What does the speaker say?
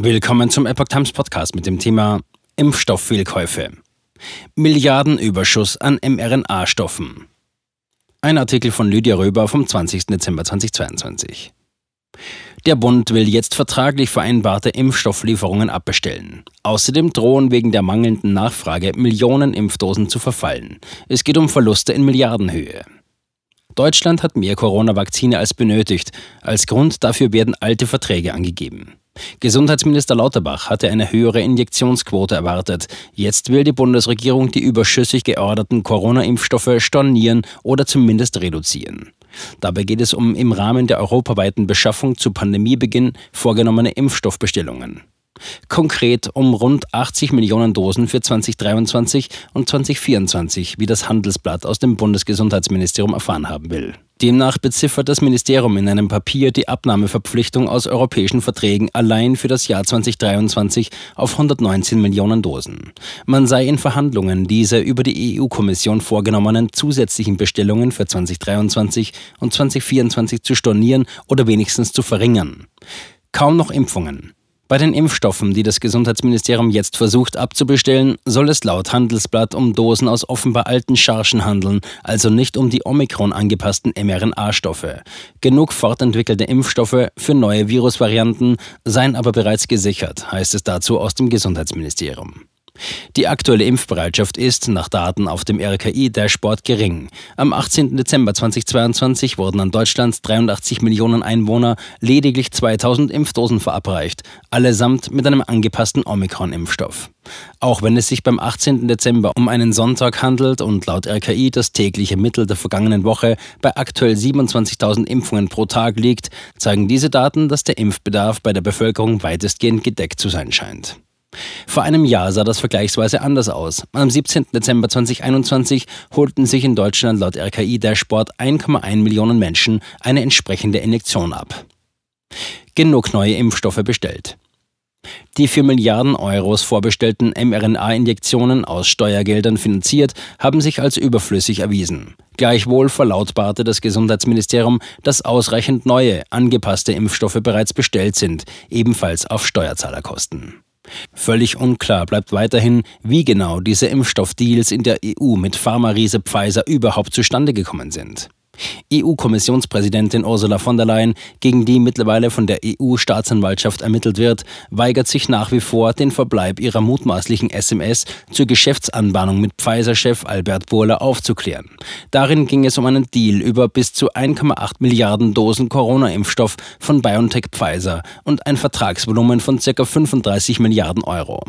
Willkommen zum Epoch Times Podcast mit dem Thema Impfstofffehlkäufe. Milliardenüberschuss an mRNA-Stoffen. Ein Artikel von Lydia Röber vom 20. Dezember 2022. Der Bund will jetzt vertraglich vereinbarte Impfstofflieferungen abbestellen. Außerdem drohen wegen der mangelnden Nachfrage Millionen Impfdosen zu verfallen. Es geht um Verluste in Milliardenhöhe. Deutschland hat mehr Corona-Vakzine als benötigt. Als Grund dafür werden alte Verträge angegeben. Gesundheitsminister Lauterbach hatte eine höhere Injektionsquote erwartet. Jetzt will die Bundesregierung die überschüssig georderten Corona-Impfstoffe stornieren oder zumindest reduzieren. Dabei geht es um im Rahmen der europaweiten Beschaffung zu Pandemiebeginn vorgenommene Impfstoffbestellungen. Konkret um rund 80 Millionen Dosen für 2023 und 2024, wie das Handelsblatt aus dem Bundesgesundheitsministerium erfahren haben will. Demnach beziffert das Ministerium in einem Papier die Abnahmeverpflichtung aus europäischen Verträgen allein für das Jahr 2023 auf 119 Millionen Dosen. Man sei in Verhandlungen diese über die EU-Kommission vorgenommenen zusätzlichen Bestellungen für 2023 und 2024 zu stornieren oder wenigstens zu verringern. Kaum noch Impfungen. Bei den Impfstoffen, die das Gesundheitsministerium jetzt versucht abzubestellen, soll es laut Handelsblatt um Dosen aus offenbar alten Chargen handeln, also nicht um die Omikron angepassten mRNA-Stoffe. Genug fortentwickelte Impfstoffe für neue Virusvarianten seien aber bereits gesichert, heißt es dazu aus dem Gesundheitsministerium. Die aktuelle Impfbereitschaft ist, nach Daten auf dem RKI-Dashboard, gering. Am 18. Dezember 2022 wurden an Deutschlands 83 Millionen Einwohner lediglich 2000 Impfdosen verabreicht, allesamt mit einem angepassten Omikron-Impfstoff. Auch wenn es sich beim 18. Dezember um einen Sonntag handelt und laut RKI das tägliche Mittel der vergangenen Woche bei aktuell 27.000 Impfungen pro Tag liegt, zeigen diese Daten, dass der Impfbedarf bei der Bevölkerung weitestgehend gedeckt zu sein scheint. Vor einem Jahr sah das vergleichsweise anders aus. Am 17. Dezember 2021 holten sich in Deutschland laut RKI Dashboard 1,1 Millionen Menschen eine entsprechende Injektion ab. Genug neue Impfstoffe bestellt. Die für Milliarden Euros vorbestellten mRNA-Injektionen aus Steuergeldern finanziert, haben sich als überflüssig erwiesen. Gleichwohl verlautbarte das Gesundheitsministerium, dass ausreichend neue, angepasste Impfstoffe bereits bestellt sind, ebenfalls auf Steuerzahlerkosten. Völlig unklar bleibt weiterhin, wie genau diese Impfstoffdeals in der EU mit Pharma-Riese Pfizer überhaupt zustande gekommen sind. EU-Kommissionspräsidentin Ursula von der Leyen, gegen die mittlerweile von der EU-Staatsanwaltschaft ermittelt wird, weigert sich nach wie vor, den Verbleib ihrer mutmaßlichen SMS zur Geschäftsanbahnung mit Pfizer-Chef Albert Bourla aufzuklären. Darin ging es um einen Deal über bis zu 1,8 Milliarden Dosen Corona-Impfstoff von BioNTech Pfizer und ein Vertragsvolumen von ca. 35 Milliarden Euro.